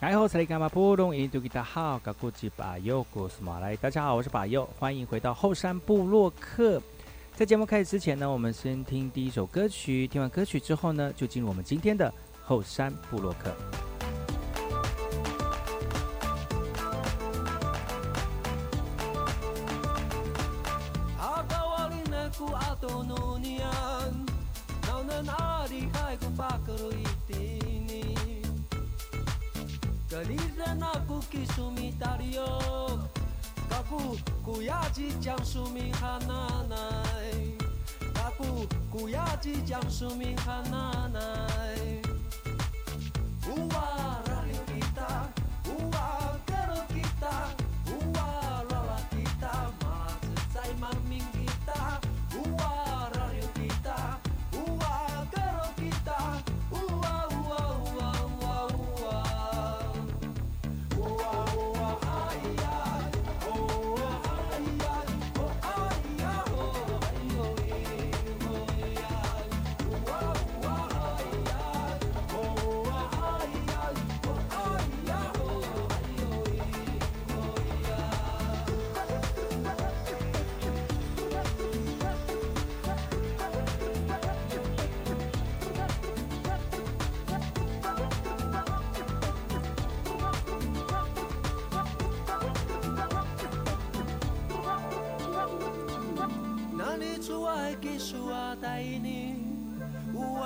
来，大家好，我是把右，欢迎回到后山部落客。在节目开始之前呢，我们先听第一首歌曲。听完歌曲之后呢，就进入我们今天的后山部落客。Kisu mi tario Kaku kuyaji jang sumi hananai Kaku kuyaji jang sumi hananai Uwa radio kita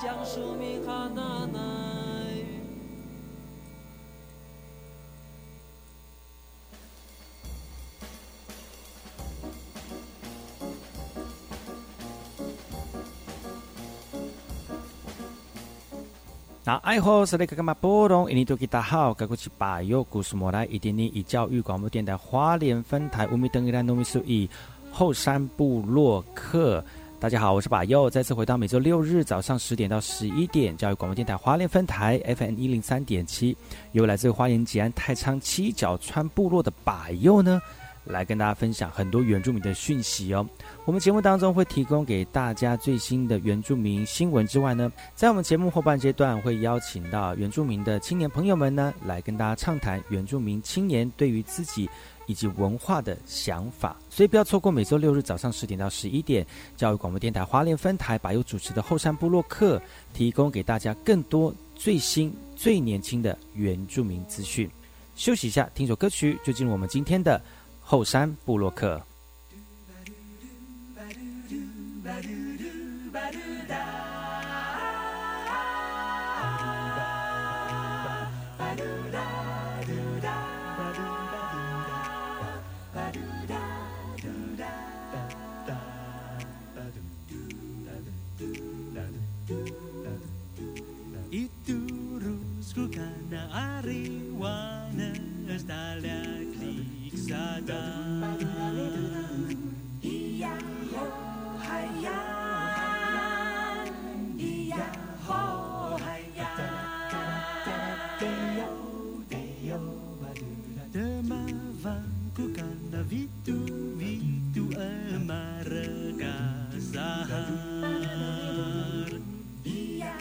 那爱好是那个干嘛波动？印尼多吉大好，该过去把右故事莫来一点点以教育广播电台花莲分台乌米登伊兰农米苏以后山部落客。大家好，我是把右，再次回到每周六日早上十点到十一点，教育广播电台花莲分台 FM 一零三点七，由来自花莲吉安太仓七角川部落的把右呢，来跟大家分享很多原住民的讯息哦。我们节目当中会提供给大家最新的原住民新闻之外呢，在我们节目后半阶段会邀请到原住民的青年朋友们呢，来跟大家畅谈原住民青年对于自己。以及文化的想法，所以不要错过每周六日早上十点到十一点，教育广播电台花莲分台把有主持的后山部落客，提供给大家更多最新、最年轻的原住民资讯。休息一下，听首歌曲，就进入我们今天的后山部落客。Demain kukana vitu vitu amarga zahar. Iya.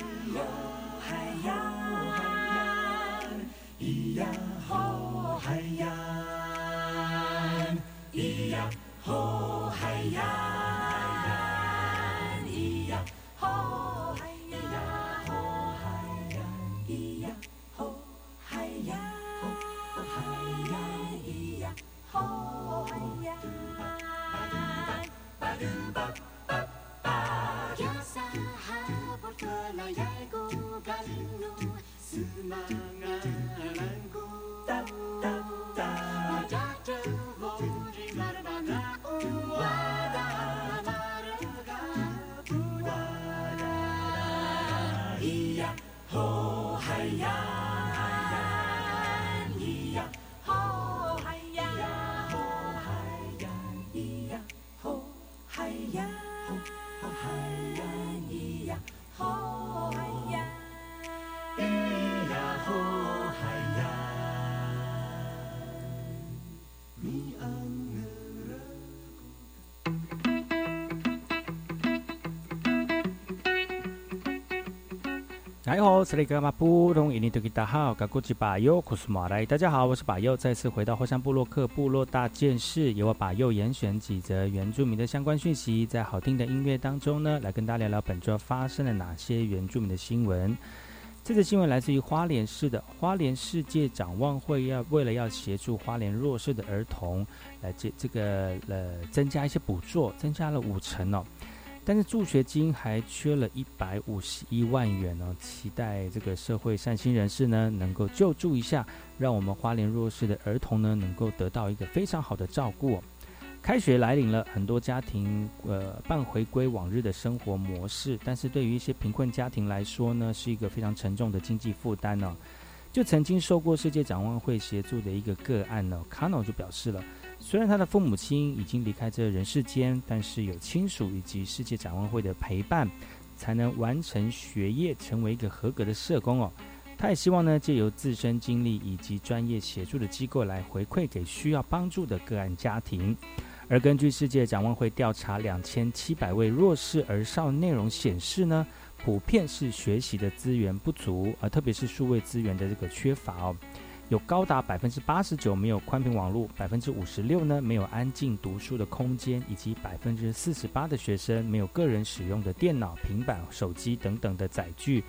你好，是那个马布隆伊尼多吉达好，噶古吉巴尤库斯马来。大家好，我是巴尤，再次回到后山部落克部落大件事，由我巴尤严选几则原住民的相关讯息，在好听的音乐当中呢，来跟大家聊聊本周发生了哪些原住民的新闻。这则新闻来自于花莲市的花莲世界展望会，要为了要协助花莲弱势的儿童，来这这个呃增加一些补助，增加了五成哦。但是助学金还缺了一百五十一万元哦，期待这个社会善心人士呢能够救助一下，让我们花莲弱势的儿童呢能够得到一个非常好的照顾。开学来临了，很多家庭呃半回归往日的生活模式，但是对于一些贫困家庭来说呢，是一个非常沉重的经济负担呢。就曾经受过世界展望会协助的一个个案呢，卡诺就表示了。虽然他的父母亲已经离开这人世间，但是有亲属以及世界展望会的陪伴，才能完成学业，成为一个合格的社工哦。他也希望呢，借由自身经历以及专业协助的机构来回馈给需要帮助的个案家庭。而根据世界展望会调查两千七百位弱势儿少内容显示呢，普遍是学习的资源不足，而特别是数位资源的这个缺乏哦。有高达百分之八十九没有宽频网络，百分之五十六呢没有安静读书的空间，以及百分之四十八的学生没有个人使用的电脑、平板、手机等等的载具。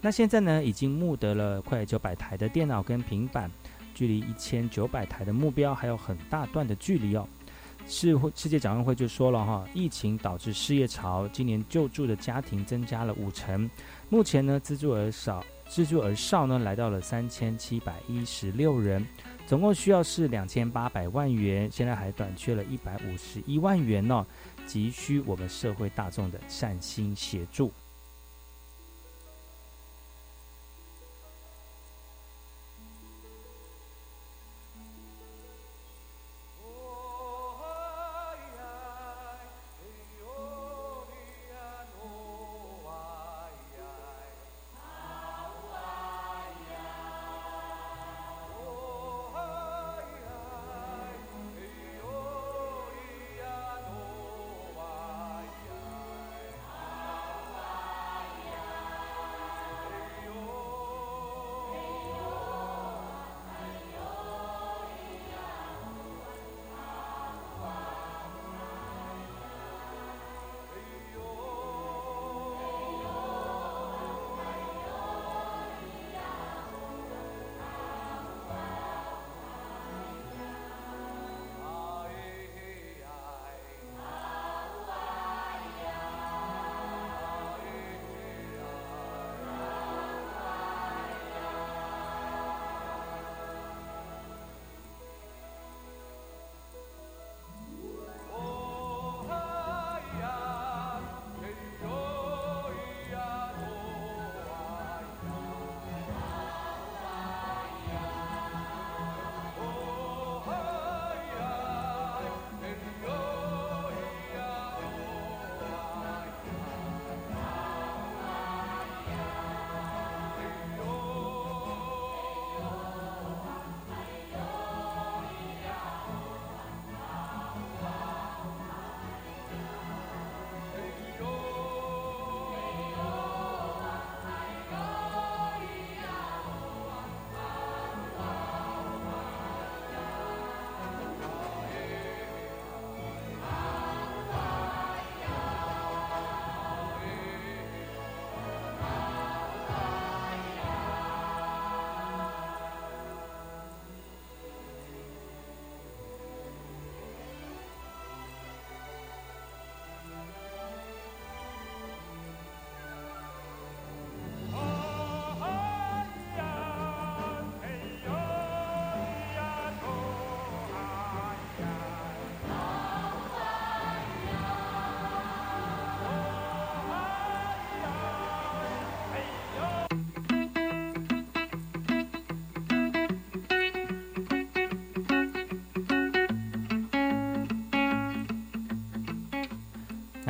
那现在呢，已经募得了快九百台的电脑跟平板，距离一千九百台的目标还有很大段的距离哦。世会世界展望会就说了哈，疫情导致失业潮，今年救助的家庭增加了五成，目前呢资助额少。资助而少呢，来到了三千七百一十六人，总共需要是两千八百万元，现在还短缺了一百五十一万元呢，急需我们社会大众的善心协助。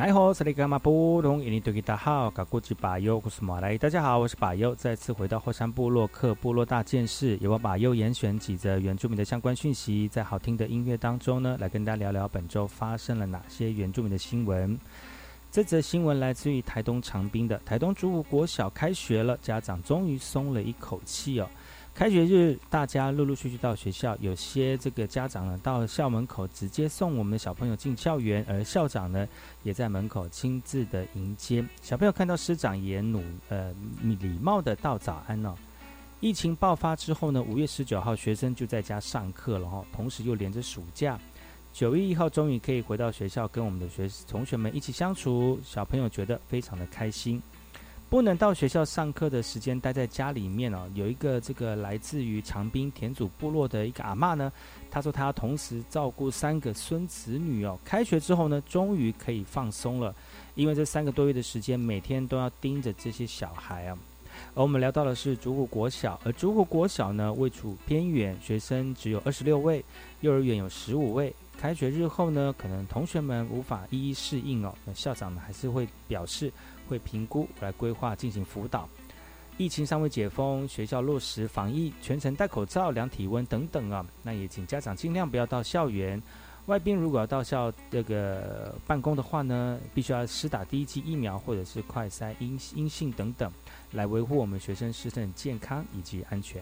哎好，这里干嘛不懂？印尼对吉大好，嘎古吉巴尤，我是马来。大家好，我是巴尤，再次回到后山部落克部落大件事，由我巴尤严选几则原住民的相关讯息，在好听的音乐当中呢，来跟大家聊聊本周发生了哪些原住民的新闻。这则新闻来自于台东长滨的台东主武国小开学了，家长终于松了一口气哦。开学日，大家陆陆续续到学校，有些这个家长呢到校门口直接送我们的小朋友进校园，而校长呢也在门口亲自的迎接小朋友。看到师长也努呃礼貌的道早安哦。疫情爆发之后呢，五月十九号学生就在家上课了哈，同时又连着暑假。九月一号终于可以回到学校，跟我们的学同学们一起相处，小朋友觉得非常的开心。不能到学校上课的时间待在家里面哦，有一个这个来自于长滨田祖部落的一个阿嬷呢，她说她同时照顾三个孙子女哦。开学之后呢，终于可以放松了，因为这三个多月的时间，每天都要盯着这些小孩啊。而我们聊到的是竹谷国小，而竹谷国小呢位处偏远，学生只有二十六位，幼儿园有十五位。开学日后呢，可能同学们无法一一适应哦，那校长呢还是会表示会评估来规划进行辅导。疫情尚未解封，学校落实防疫，全程戴口罩、量体温等等啊。那也请家长尽量不要到校园。外宾如果要到校这个办公的话呢，必须要施打第一剂疫苗或者是快筛阴阴性等等，来维护我们学生师生健康以及安全。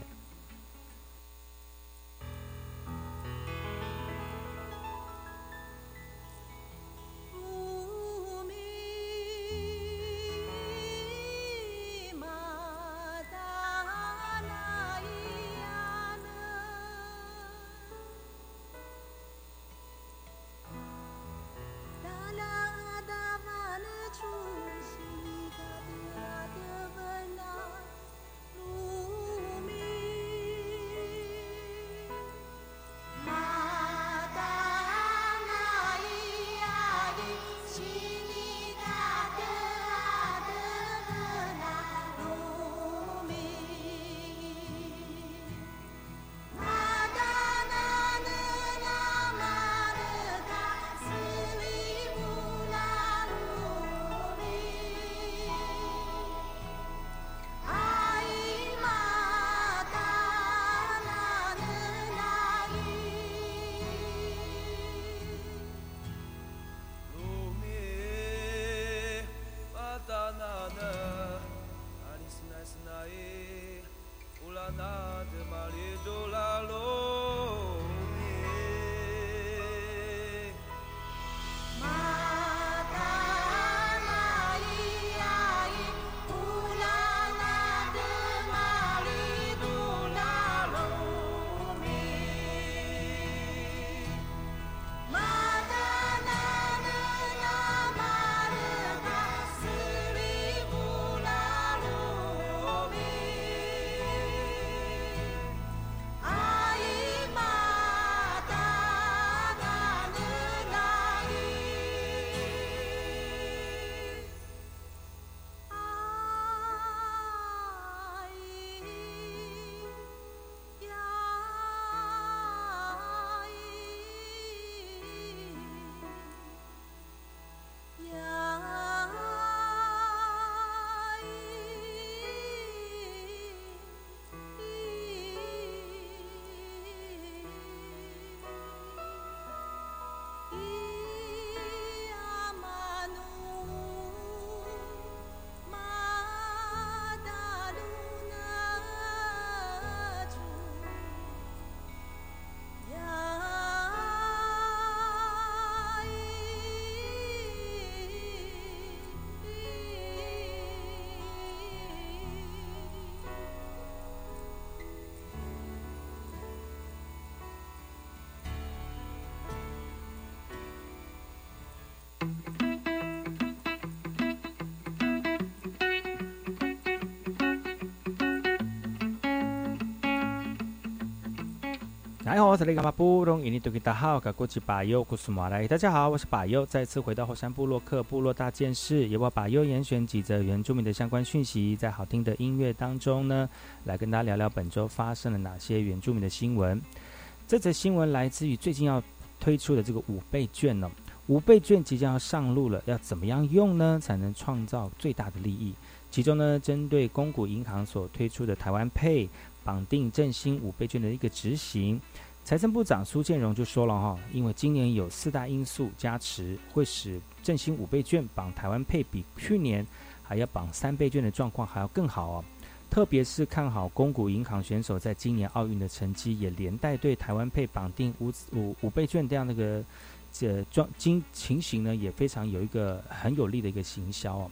大家好，我是马来。大家好，我是巴优，再次回到后山部落克部落大件事，由我巴优严选几则原住民的相关讯息，在好听的音乐当中呢，来跟大家聊聊本周发生了哪些原住民的新闻。这则新闻来自于最近要推出的这个五倍券呢。五倍券即将要上路了，要怎么样用呢？才能创造最大的利益？其中呢，针对公股银行所推出的台湾配绑定振兴五倍券的一个执行，财政部长苏建荣就说了哈，因为今年有四大因素加持，会使振兴五倍券绑台湾配比去年还要绑三倍券的状况还要更好哦。特别是看好公股银行选手在今年奥运的成绩，也连带对台湾配绑定五五五倍券这样的一个这状经情形呢，也非常有一个很有利的一个行销哦。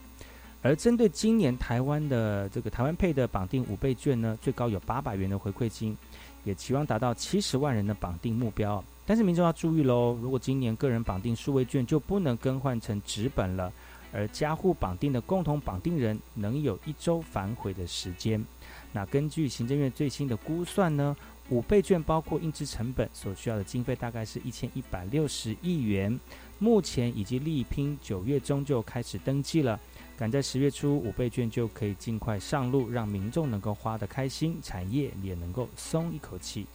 而针对今年台湾的这个台湾配的绑定五倍券呢，最高有八百元的回馈金，也期望达到七十万人的绑定目标。但是民众要注意喽，如果今年个人绑定数位券就不能更换成纸本了。而家户绑定的共同绑定人能有一周反悔的时间。那根据行政院最新的估算呢，五倍券包括印制成本所需要的经费大概是一千一百六十亿元。目前已经力拼九月中就开始登记了，赶在十月初五倍券就可以尽快上路，让民众能够花得开心，产业也能够松一口气。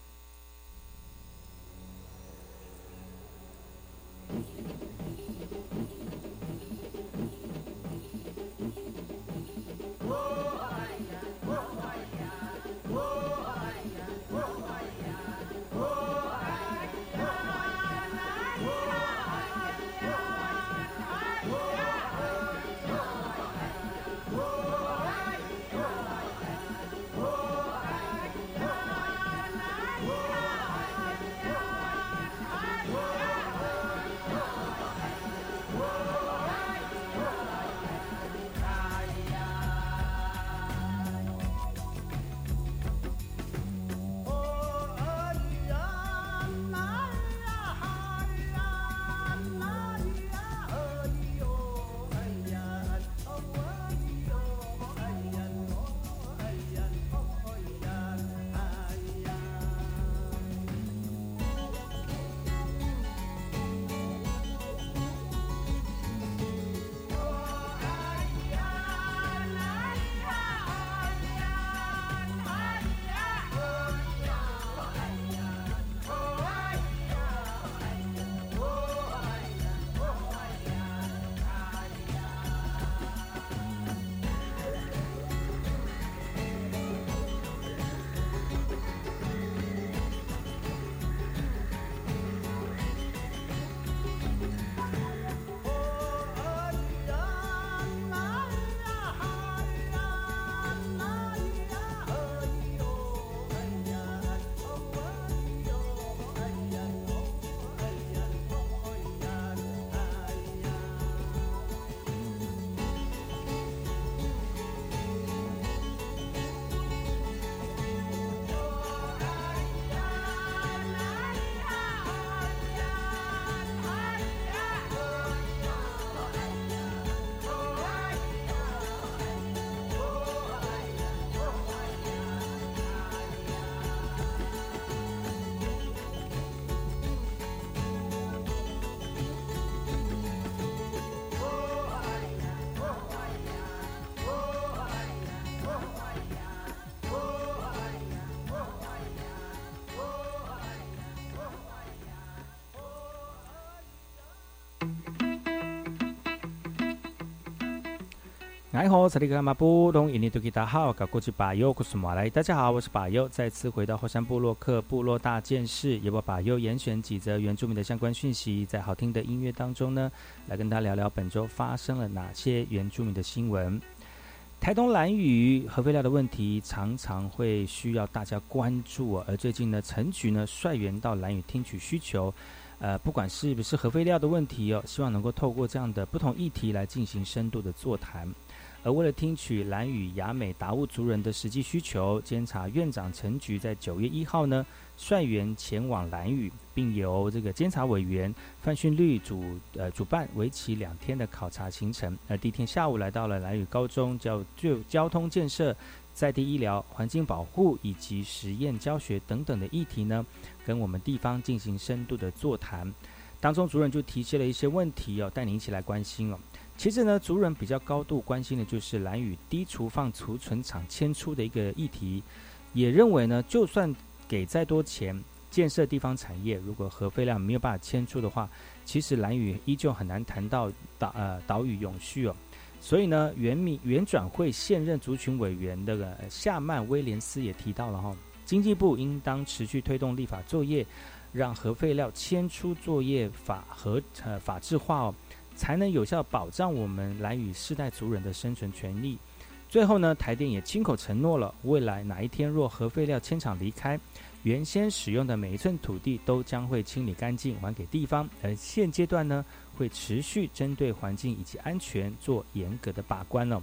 你好，这里是马布东印尼多吉达好，搞过去巴友，我是马来。大家好，我是巴友，再次回到后山部落克部落大件事，也把巴友严选几则原住民的相关讯息，在好听的音乐当中呢，来跟大家聊聊本周发生了哪些原住民的新闻。台东蓝屿核废料的问题常常会需要大家关注，而最近呢，陈局呢率员到蓝屿听取需求，呃，不管是不是核废料的问题哦，希望能够透过这样的不同议题来进行深度的座谈。而为了听取蓝屿雅美达悟族人的实际需求，监察院长陈菊在九月一号呢率员前往蓝屿，并由这个监察委员范训律主呃主办为期两天的考察行程。而第一天下午来到了蓝屿高中，就交通建设、在地医疗、环境保护以及实验教学等等的议题呢，跟我们地方进行深度的座谈。当中主任就提出了一些问题哦，带您一起来关心哦。其实呢，族人比较高度关心的就是蓝屿低厨放储存厂迁出的一个议题，也认为呢，就算给再多钱，建设地方产业，如果核废料没有办法迁出的话，其实蓝屿依旧很难谈到岛呃岛屿永续哦。所以呢，原民原转会现任族群委员那个夏曼威廉斯也提到了哈，经济部应当持续推动立法作业，让核废料迁出作业法和呃法制化哦，才能有效保障我们蓝屿世代族人的生存权利。最后呢，台电也亲口承诺了，未来哪一天若核废料迁厂离开，原先使用的每一寸土地都将会清理干净还给地方。而现阶段呢，会持续针对环境以及安全做严格的把关了。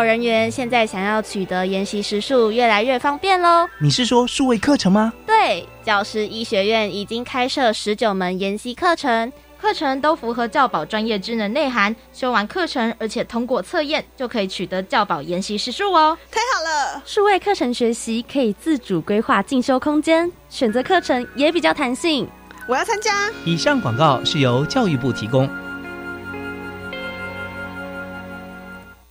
保人员现在想要取得研习时数越来越方便喽。你是说数位课程吗？对，教师医学院已经开设十九门研习课程，课程都符合教保专业职能内涵。修完课程，而且通过测验，就可以取得教保研习时数哦。太好了！数位课程学习可以自主规划进修空间，选择课程也比较弹性。我要参加。以上广告是由教育部提供。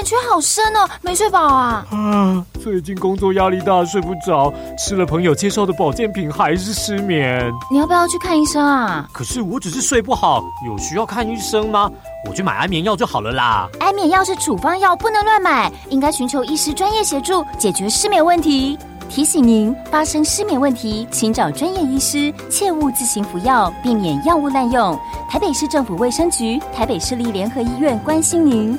你黑眼圈好深哦，没睡饱啊？啊，最近工作压力大，睡不着，吃了朋友介绍的保健品还是失眠。你要不要去看医生啊？可是我只是睡不好，有需要看医生吗？我去买安眠药就好了啦。安眠药是处方药，不能乱买，应该寻求医师专业协助解决失眠问题。提醒您，发生失眠问题，请找专业医师，切勿自行服药，避免药物滥用。台北市政府卫生局、台北市立联合医院关心您。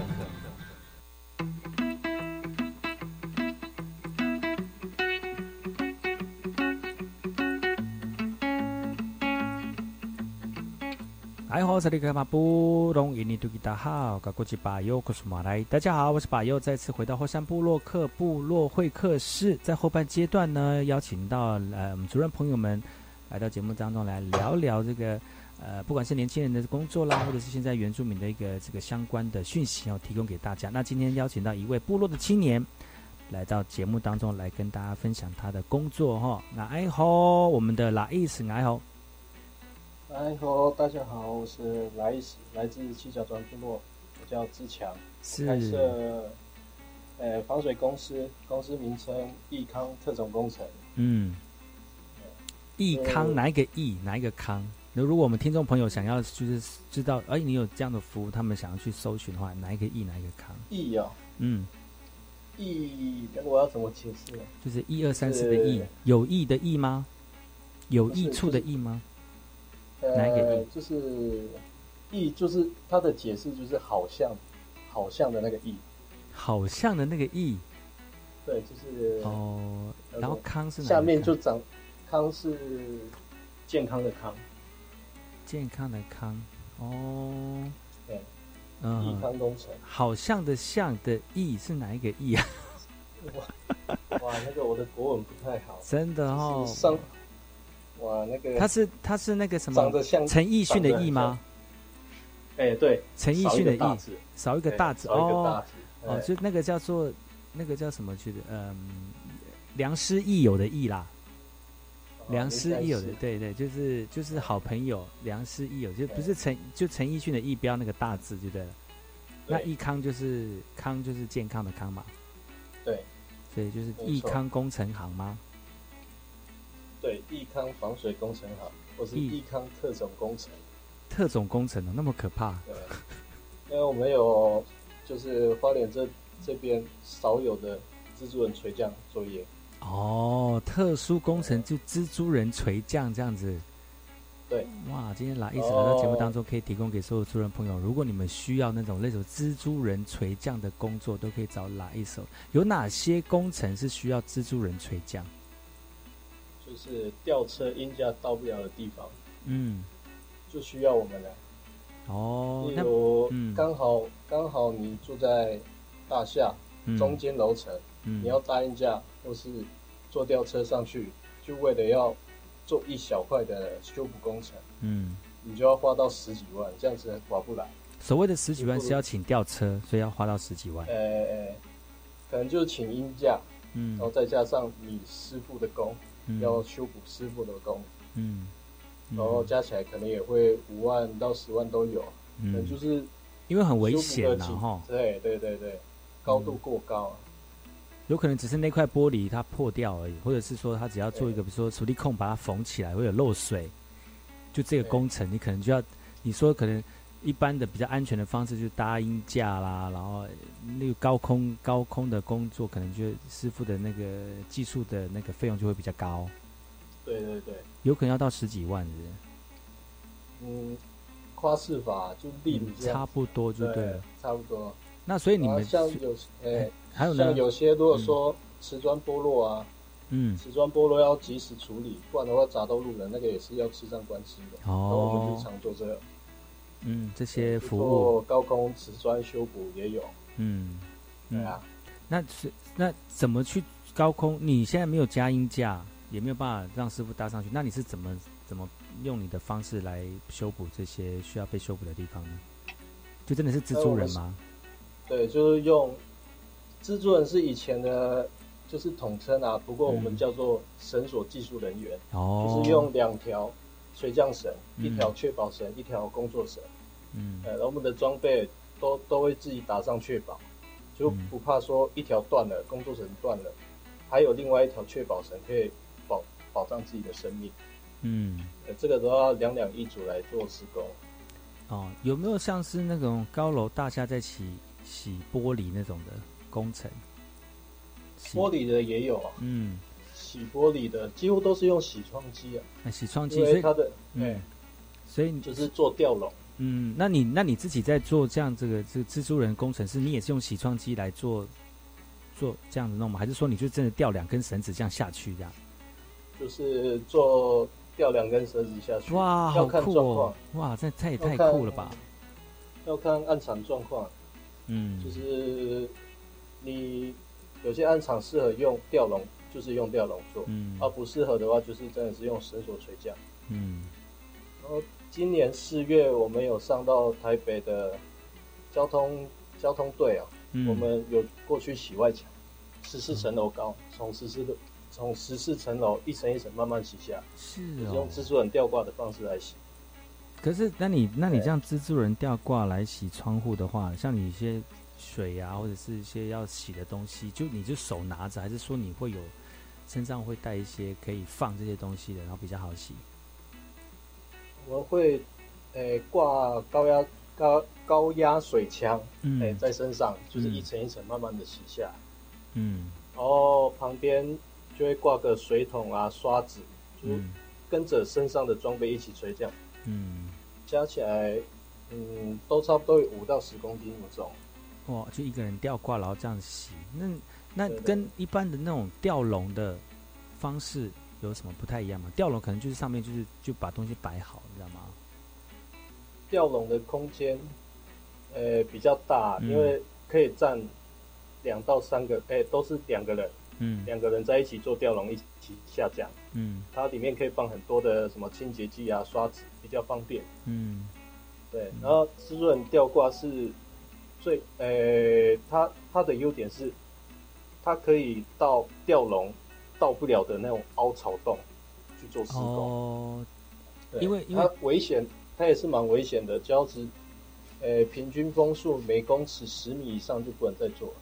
这里是马布隆印尼杜吉达好，高国际巴友克苏马来。大家好，我是巴友，再次回到后山部落克部落会客室。在后半阶段呢，邀请到呃我们主任朋友们来到节目当中来聊聊这个呃，不管是年轻人的工作啦，或者是现在原住民的一个这个相关的讯息要提供给大家。那今天邀请到一位部落的青年来到节目当中来跟大家分享他的工作哈。那哎吼，我们的拉意思哎吼。哎吼，大家好，我是来来自七角庄部落，我叫志强，是开设呃防水公司，公司名称益康特种工程。嗯，益康哪一个益哪一个康？那如果我们听众朋友想要就是知道，哎，你有这样的服务，他们想要去搜寻的话，哪一个益哪一个康？益哦，嗯，益，那我要怎么解释呢？就是一二三四的益，有益的益吗？有益处的益吗？哪一个意？就是意，就是它的解释就是好像，好像的那个意，好像的那个意。对，就是哦。然后康是哪？下面就长康是健康的康，健康的康哦。对，嗯，益康工程。好像的像的意是哪一个意啊？哇，那个我的国文不太好，真的哦。上。哇，那个他是他是那个什么？长得像陈奕迅的奕吗？哎，对，陈奕迅的奕，少一个大字哦哦，就那个叫做那个叫什么去的？嗯，良师益友的益啦，良师益友的，对对，就是就是好朋友，良师益友就不是陈就陈奕迅的奕标那个大字就对了。那益康就是康就是健康的康嘛？对，所以就是益康工程行吗？对，益康防水工程好，或是益康特种工程。特种工程哦，那么可怕。对，因为我们有就是花莲这这边少有的蜘蛛人垂降作业。哦，特殊工程就蜘蛛人垂降这样子。对。哇，今天来一直来到节目当中，可以提供给所有主人朋友，如果你们需要那种类似蜘蛛人垂降的工作，都可以找来一手。有哪些工程是需要蜘蛛人垂降？就是吊车音架到不了的地方，嗯，就需要我们了。哦，例如刚好刚好你住在大厦中间楼层，你要搭音架或是坐吊车上去，就为了要做一小块的修补工程，嗯，你就要花到十几万，这样子划不来。所谓的十几万是要请吊车，所以要花到十几万。呃，可能就是请音架，嗯，然后再加上你师傅的工。要修补师傅的工，嗯，然后加起来可能也会五万到十万都有，嗯，就是因为很危险呐，哈，对对对对，高度过高，有可能只是那块玻璃它破掉而已，或者是说它只要做一个，比如说处理控把它缝起来，会有漏水，就这个工程你可能就要，你说可能一般的比较安全的方式就是搭鹰架啦，然后那个高空高空的工作可能就师傅的那个技术的那个费用就会比较高。对对对，有可能要到十几万的。嗯，夸饰法就例如差不多就对了，差不多。那所以你们像有诶，还有呢，像有些如果说瓷砖剥落啊，嗯，瓷砖剥落要及时处理，不然的话砸到路人，那个也是要吃上官司的。哦，我们日常做这个。嗯，这些服务高空瓷砖修补也有。嗯，对啊。那是那怎么去高空？你现在没有加音架，也没有办法让师傅搭上去。那你是怎么怎么用你的方式来修补这些需要被修补的地方呢？就真的是蜘蛛人吗？对，就是用蜘蛛人是以前的，就是统称啊。不过我们叫做绳索技术人员，哦，就是用两条。垂降绳，一条确保绳，一条工作绳。嗯，呃，然后我们的装备都都会自己打上确保，就不怕说一条断了，工作绳断了，还有另外一条确保绳可以保保障自己的生命。嗯，呃，这个都要两两一组来做施工。哦，有没有像是那种高楼大厦在洗洗玻璃那种的工程？玻璃的也有啊。嗯。洗玻璃的几乎都是用洗窗机啊，那洗窗机，所以它的嗯哎，所以你就是做吊笼。嗯，那你那你自己在做这样这个这个蜘蛛人工程师，你也是用洗窗机来做做这样子弄吗？还是说你就真的吊两根绳子这样下去这样？就是做吊两根绳子下去，哇，好看酷哦，！哇，这这也太酷了吧！要看暗场状况，嗯，就是你有些暗场适合用吊笼，就是用吊笼做，嗯。而不适合的话，就是真的是用绳索垂降。嗯。然后今年四月，我们有上到台北的交通交通队啊，嗯。我们有过去洗外墙，十四层楼高，从十四从十四层楼一层一层慢慢洗下。来，是就是哦。用蜘蛛人吊挂的方式来洗。可是，那你那你这样蜘蛛人吊挂来洗窗户的话，像你一些水啊，或者是一些要洗的东西，就你就手拿着，还是说你会有身上会带一些可以放这些东西的，然后比较好洗？我们会诶挂高压高高压水枪，嗯。诶在身上，就是一层一层慢慢的洗下。来，嗯。然后旁边就会挂个水桶啊、刷子，就是嗯。跟着身上的装备一起垂降，嗯，加起来嗯都差不多有五到十公斤那种。哇，就一个人吊挂，然后这样洗，那那跟一般的那种吊笼的方式有什么不太一样吗？吊笼可能就是上面就是就把东西摆好，你知道吗？吊笼的空间，呃比较大，嗯因为可以站两到三个，诶都是两个人，嗯两个人在一起做吊笼，一起下降。嗯它里面可以放很多的什么清洁剂啊、刷子，比较方便。嗯对，然后滋润吊挂是最，呃，它它的优点是，它可以到吊笼到不了的那种凹槽洞去做施工。哦，对因为因为它危险，它也是蛮危险的，只要是，呃，平均风速每公尺十米以上就不能再做了，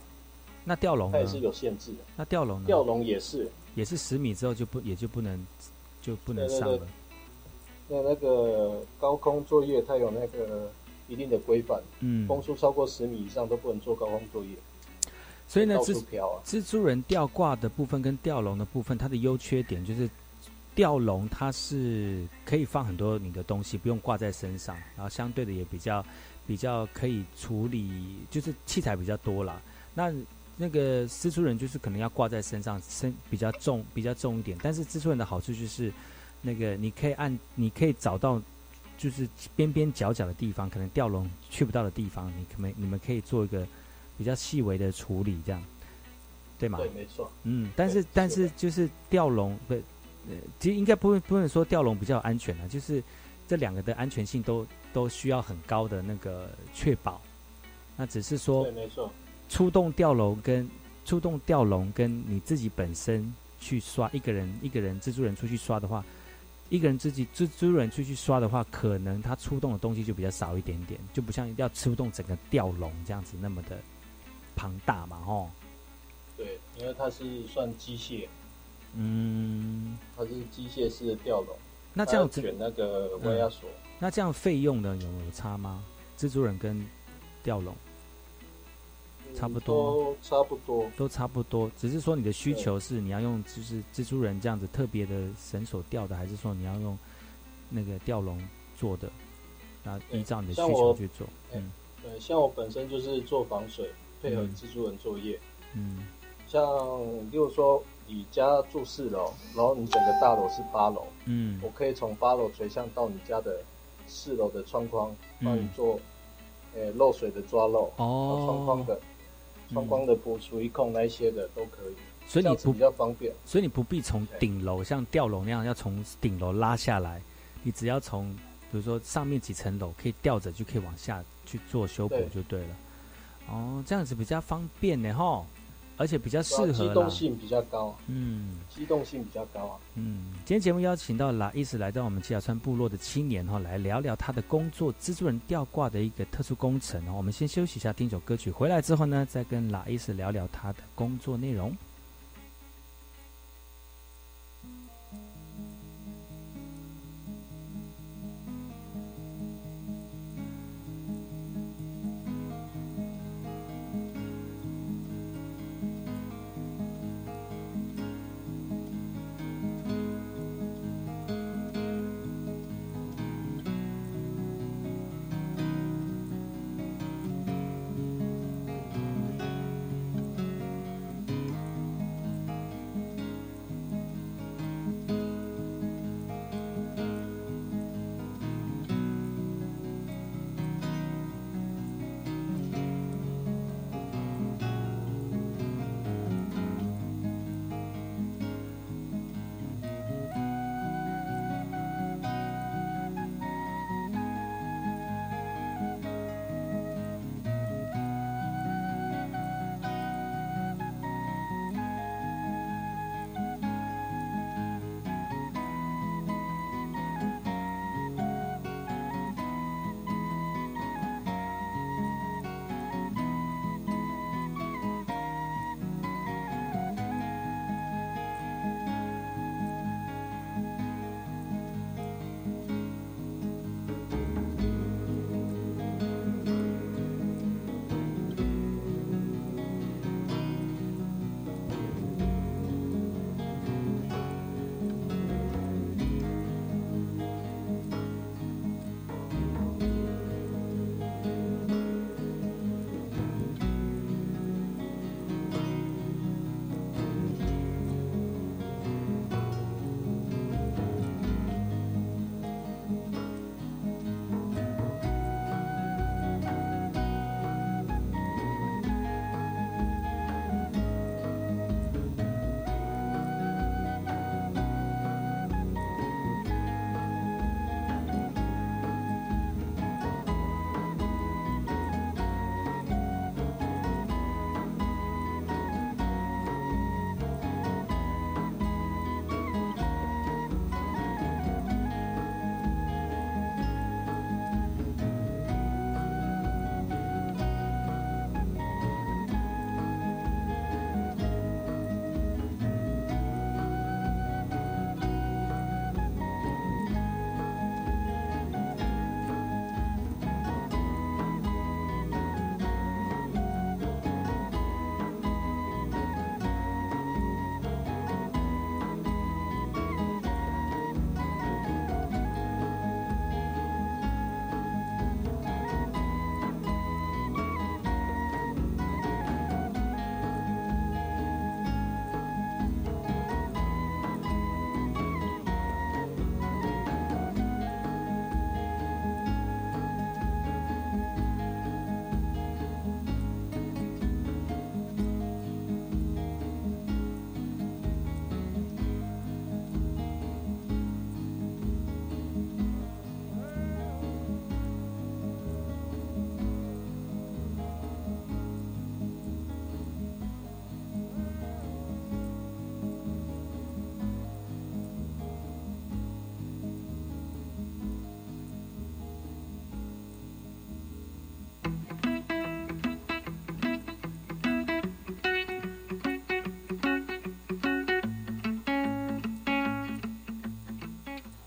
那吊笼？它也是有限制的。那吊笼呢？吊笼也是，也是十米之后就不也就不能就不能对对对上了。那那个高空作业它有那个一定的规范，嗯风速超过十米以上都不能做高空作业。所以呢，蜘蜘蛛人吊挂的部分跟吊笼的部分，它的优缺点就是吊笼它是可以放很多你的东西，不用挂在身上，然后相对的也比较比较可以处理，就是器材比较多啦。那那个蜘蛛人就是可能要挂在身上，身比较重，比较重一点。但是蜘蛛人的好处就是，那个你可以按，你可以找到就是边边角角的地方，可能吊笼去不到的地方，你可能你们可以做一个比较细微的处理，这样对吗？对，没错。嗯，但是但是就是吊笼不，呃，其实应该不会不能说吊笼比较安全啊，就是这两个的安全性都都需要很高的那个确保。那只是说对，没错。出动吊笼跟出动吊笼跟你自己本身去刷一个人一个人蜘蛛人出去刷的话，一个人自己蜘蛛人出去刷的话，可能他出动的东西就比较少一点点，就不像要出动整个吊笼这样子那么的庞大嘛，吼。对，因为它是算机械，嗯，它是机械式的吊笼。那这样子选那个威压锁，那这样费用呢有有差吗？蜘蛛人跟吊笼差不多，都差不多。都差不多，只是说你的需求是你要用就是蜘蛛人这样子特别的绳索吊的，还是说你要用那个吊笼做的？那依照你的需求去做。嗯对，像我本身就是做防水，配合嗯蜘蛛人作业。嗯像例如说，你家住四楼，然后你整个大楼是八楼，嗯我可以从八楼垂向到你家的四楼的窗框，帮你嗯做，呃，漏水的抓漏，哦窗框的窗框的补除一控那一些的都可以，所以你不比较方便。所以你不必从顶楼像吊笼那样要从顶楼拉下来，你只要从比如说上面几层楼可以吊着就可以往下去做修补就对了。哦，这样子比较方便呢哈，而且比较适合机动性比较高，嗯。机动性比较高啊。嗯，今天节目邀请到拉伊斯来到我们吉亚川部落的青年哈，来聊聊他的工作——蜘蛛人吊挂的一个特殊工程哦。我们先休息一下，听首歌曲，回来之后呢，再跟拉伊斯聊聊他的工作内容。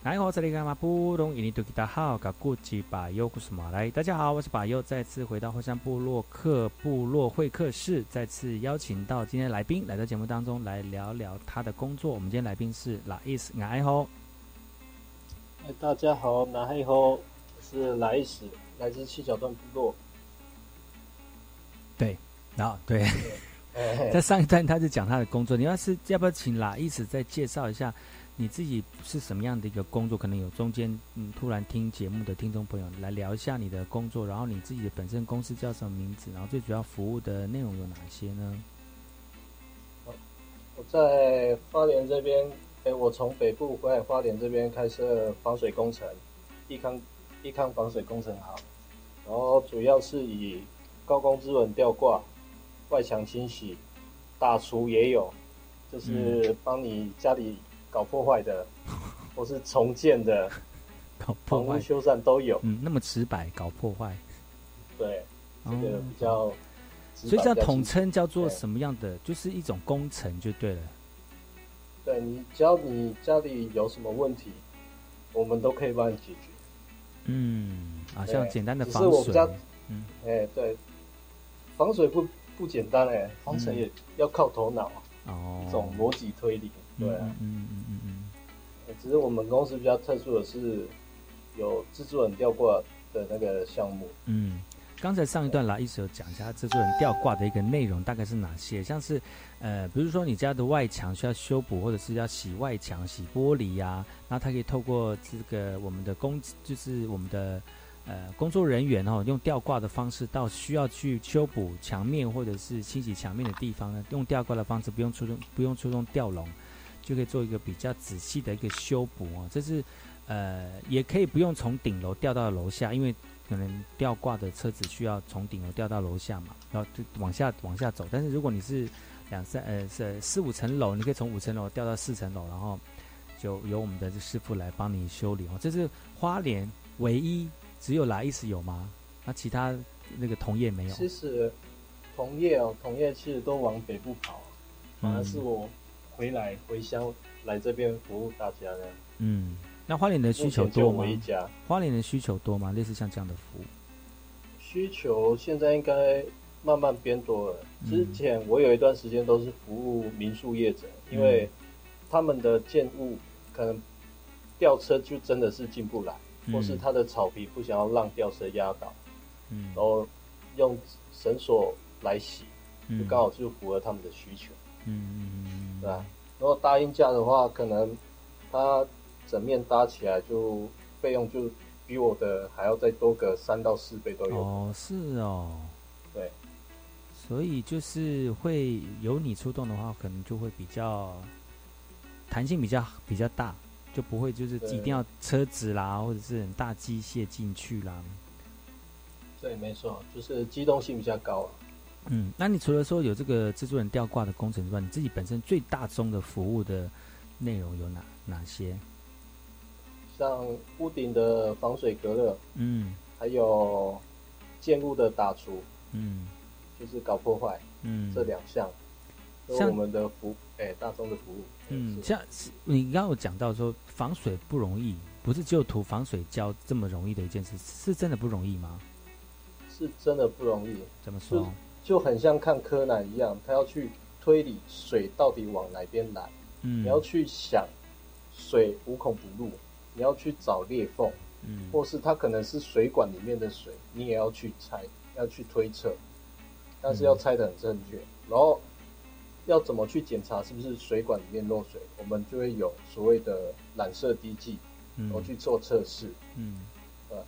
来，我这里干嘛？布隆印尼多吉达好，噶古吉巴尤古斯马来。大家好，我是巴尤，再次回到火山部落克部落会客室，再次邀请到今天来宾来到节目当中来聊聊他的工作。我们今天来宾是拉伊斯爱吼。哎，大家好，拿黑吼是来斯，来自七角段部落。对，然后对，在上一段他就讲他的工作，你要是要不要请拉伊斯再介绍一下？你自己是什么样的一个工作？可能有中间嗯，突然听节目的听众朋友来聊一下你的工作，然后你自己的本身公司叫什么名字？然后最主要服务的内容有哪些呢？我在花莲这边，哎，我从北部回来花莲这边开设防水工程，益康益康防水工程行，然后主要是以高工资稳吊挂、外墙清洗、大厨也有，就是帮你家里。搞破坏的，或是重建的，搞破坏修缮都有。嗯，那么直白，搞破坏。对，这个比较。所以这样统称叫做什么样的？就是一种工程就对了。对你，只要你家里有什么问题，我们都可以帮你解决。嗯，啊，像简单的防水。嗯，哎，对，防水不不简单哎，防水也要靠头脑啊。哦。一种逻辑推理。对啊，嗯嗯嗯嗯，只是我们公司比较特殊的是，有制作人吊挂的那个项目。嗯，刚才上一段来一直有讲一下制作人吊挂的一个内容大概是哪些，像是呃，比如说你家的外墙需要修补，或者是要洗外墙、洗玻璃呀，那它可以透过这个我们的工，就是我们的呃工作人员哦，用吊挂的方式到需要去修补墙面或者是清洗墙面的地方呢，用吊挂的方式，不用出动，不用出动吊笼。就可以做一个比较仔细的一个修补哦，这是呃，也可以不用从顶楼掉到楼下，因为可能吊挂的车子需要从顶楼掉到楼下嘛，然后就往下往下走。但是如果你是两三呃是四五层楼，你可以从五层楼掉到四层楼，然后就由我们的师傅来帮你修理哦。这是花莲唯一只有来一时有吗？那其他那个同业没有？其实同业哦，同业其实都往北部跑，反而是我。回来回乡来这边服务大家呢。嗯，那花莲的需求多吗？花莲的需求多吗？类似像这样的服务，需求现在应该慢慢变多了。之前我有一段时间都是服务民宿业者，因为他们的建物可能吊车就真的是进不来，或是他的草皮不想要让吊车压倒，嗯，然后用绳索来洗，就刚好就符合他们的需求。嗯嗯，对吧？如果搭硬架的话，可能它整面搭起来就费用就比我的还要再多个三到四倍都有。哦，是哦，对。所以就是会由你出动的话，可能就会比较弹性比较比较大，就不会就是一定要车子啦，或者是很大机械进去啦。对，没错，就是机动性比较高。嗯，那你除了说有这个蜘蛛人吊挂的工程之外，你自己本身最大宗的服务的内容有哪哪些？像屋顶的防水隔热，嗯，还有建物的打除，嗯，就是搞破坏，嗯，这两项，像我们的服，哎，大宗的服务，嗯，像你刚刚有讲到说防水不容易，不是就涂防水胶这么容易的一件事，是真的不容易吗？是真的不容易，怎么说？就很像看柯南一样，他要去推理水到底往哪边来。嗯，你要去想水无孔不入，你要去找裂缝，嗯，或是它可能是水管里面的水，你也要去猜，要去推测，但是要猜的很正确。然后要怎么去检查是不是水管里面漏水？我们就会有所谓的染色滴剂，然后去做测试，嗯，对，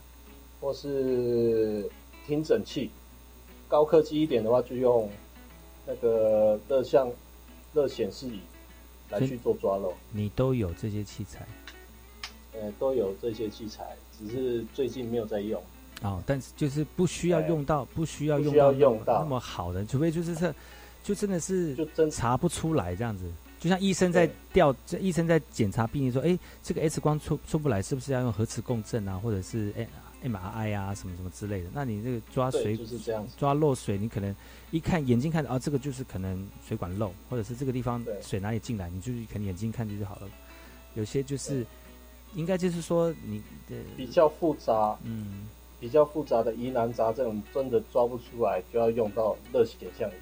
或是听诊器。高科技一点的话，就用那个热像热显示仪来去做抓漏。你都有这些器材？呃，都有这些器材，只是最近没有在用。哦，但是就是不需要用到，不需要用到那么好的，除非就是这，就真的是就真查不出来这样子。就像医生在调，这医生在检查病例说，哎，这个 X 光出出不来，是不是要用核磁共振啊，或者是哎？M R I 啊，什么什么之类的，那你这个抓水就是这样，抓漏水，你可能一看眼睛看啊，这个就是可能水管漏，或者是这个地方水哪里进来，你就是可能眼睛看就就好了。有些就是应该就是说你的比较复杂，嗯，比较复杂的疑难杂症，真的抓不出来，就要用到热显像仪，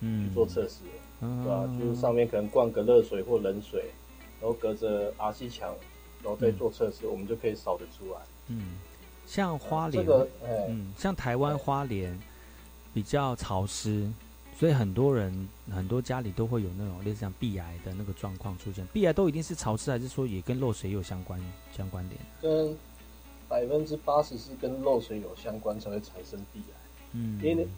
嗯，去做测试，嗯、对吧、就是上面可能灌个热水或冷水，然后隔着 RC 墙，然后再做测试，我们就可以扫得出来。嗯，像花莲，这个哎嗯，像台湾花莲比较潮湿，所以很多人很多家里都会有那种类似像壁癌的那个状况出现。壁癌都一定是潮湿，还是说也跟漏水有相关相关联？跟百分之八十是跟漏水有相关，才会产生壁癌。嗯，因为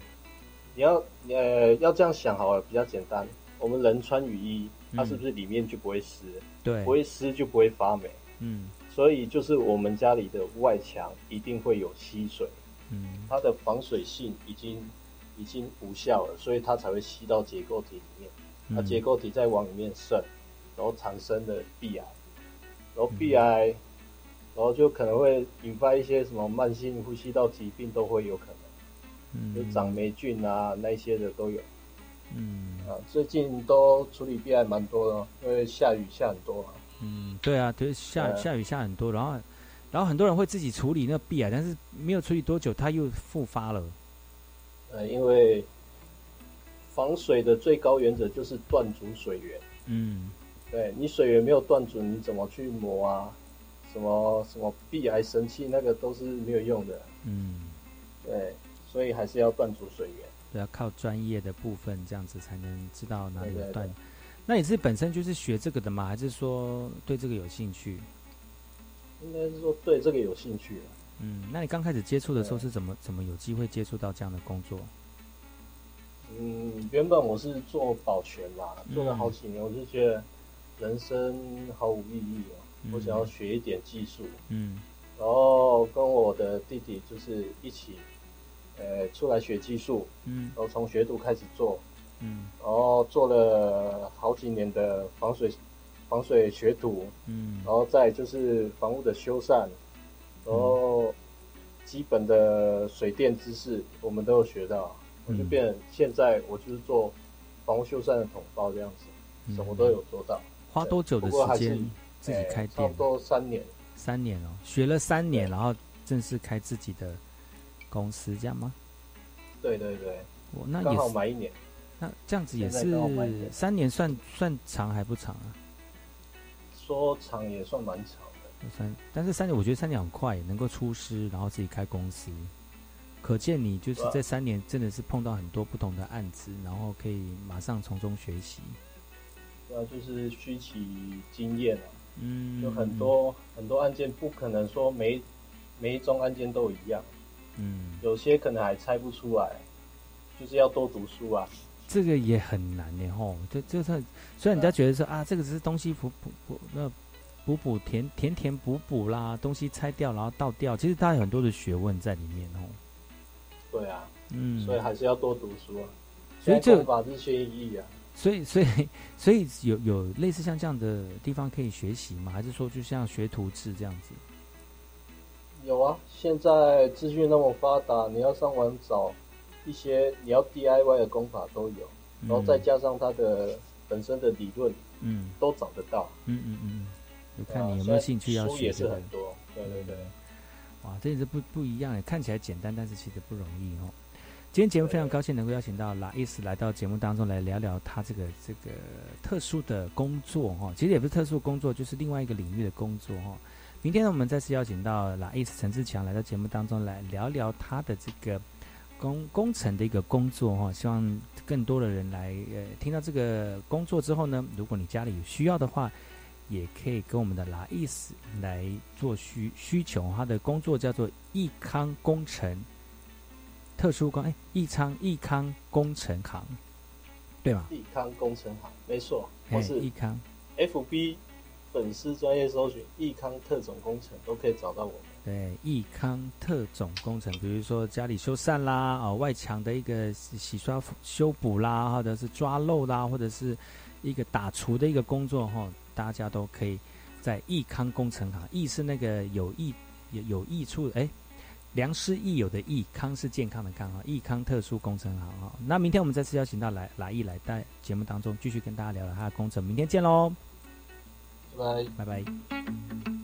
你要呃要这样想好了，比较简单。我们人穿雨衣，它是不是里面就不会湿？对，不会湿就不会发霉。嗯，所以就是我们家里的外墙一定会有吸水，嗯，它的防水性已经已经无效了，所以它才会吸到结构体里面。嗯那结构体再往里面渗，然后产生的壁癌，然后嗯壁癌，然后就可能会引发一些什么慢性呼吸道疾病都会有可能，嗯，就长霉菌啊那一些的都有。嗯啊，最近都处理壁癌蛮多的，因为下雨下很多啊。嗯，对啊，对，下呃下雨下很多，然后然后很多人会自己处理那个壁癌，但是没有处理多久，它又复发了。呃，因为防水的最高原则就是断足水源。嗯，对你水源没有断足，你怎么去磨啊？什么什么壁癌神器那个都是没有用的。嗯，对，所以还是要断足水源。对，要靠专业的部分，这样子才能知道哪里有对对断。那你是本身就是学这个的吗？还是说对这个有兴趣？应该是说对这个有兴趣了。嗯，那你刚开始接触的时候是怎么怎么有机会接触到这样的工作？嗯，原本我是做保全啦，做了好嗯几年，我就觉得人生毫无意义哦。我想要嗯学一点技术，嗯然后跟我的弟弟就是一起，呃，出来学技术，嗯然后从学徒开始做，嗯然后做了好几年的防水防水学徒，嗯然后再就是房屋的修缮，然后基本的水电知识我们都有学到，我就嗯变现在我就是做房屋修缮的统包这样子，什么都有做到。花多久的时间自己哎开店？差不多三年。三年哦，学了三年，然后正式开自己的公司，这样吗？对对对，我那刚好满一年。那这样子也是三年算算长还不长啊？说长也算蛮长的。三，但是三年我觉得三年很快，能够出师，然后自己开公司，可见你就是这三年真的是碰到很多不同的案子，然后可以马上从中学习。对啊，就是虚起经验啊，嗯，有很多很多案件不可能说每每一宗案件都一样，嗯，有些可能还猜不出来，就是要多读书啊。这个也很难呢吼。这这算虽然人家觉得说啊，这个只是东西补补补那补补填填填补补啦，东西拆掉然后倒掉，其实它有很多的学问在里面哦。对啊，嗯，所以还是要多读书啊。所以这功法是学意义啊。所以，所以，所以有有类似像这样的地方可以学习吗？还是说就像学徒制这样子？有啊，现在资讯那么发达，你要上网找一些你要 DIY 的功法都有，然后再加上它的本身的理论，嗯，都找得到。嗯嗯嗯，就对啊看你有没有兴趣要学这个是很。多，对对对。哇，这也是不不一样诶，看起来简单，但是其实不容易哦。今天节目非常高兴能够邀请到拉伊斯来到节目当中来聊聊他这个这个特殊的工作哈、其实也不是特殊工作，就是另外一个领域的工作哈、明天呢，我们再次邀请到拉伊斯陈志强来到节目当中来聊聊他的这个工工程的一个工作哈、希望更多的人来呃听到这个工作之后呢，如果你家里有需要的话，也可以跟我们的拉意思来做需需求。他的工作叫做益康工程特殊工，哎，益昌益康工程行，对吗？益康工程行，没错，哎我是益康 FB 粉丝专业搜寻益康特种工程都可以找到我们。对，益康特种工程，比如说家里修缮啦，哦，外墙的一个洗洗刷修补啦，或者是抓漏啦，或者是一个打除的一个工作哈、大家都可以在益康工程行，益是那个有益有有益处的，哎，良师益友的益，康是健康的康啊，益康特殊工程行哈、那明天我们再次邀请到来来益来在节目当中继续跟大家聊聊他的工程，明天见喽，拜拜。拜拜。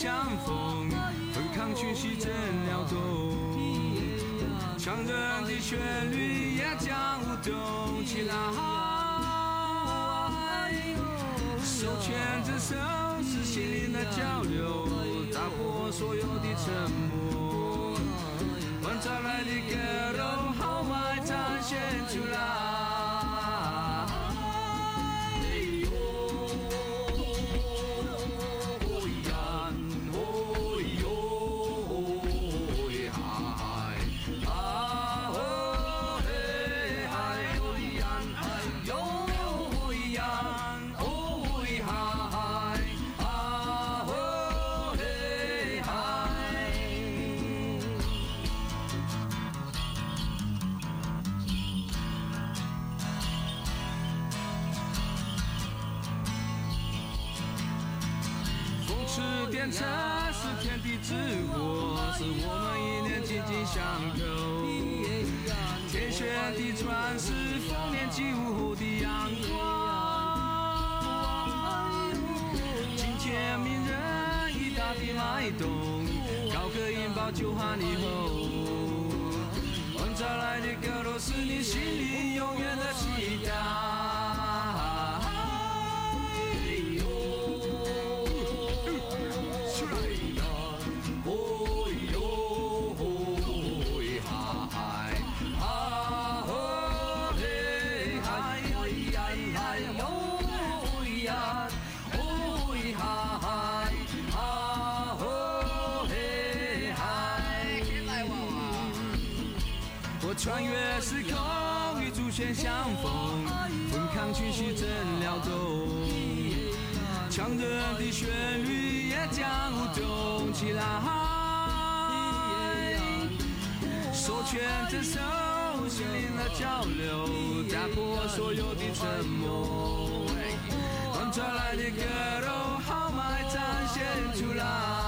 相逢，对抗讯息正撩动，强人的旋律也将舞动起来。手牵着手是心灵的交流，打破所有的沉默，换找来的歌声豪迈展现出来。念紧紧相扣。天旋地转是丰年祭舞后的阳光。今天名人已大地脉动，高歌引爆就喊你吼。换找来的歌都是你心里永远的期待。抗讯息正撩动，强人的旋律也将舞动起来。手牵着手，心灵的交流，打破所有的沉默。换找来的歌都豪迈展现出来。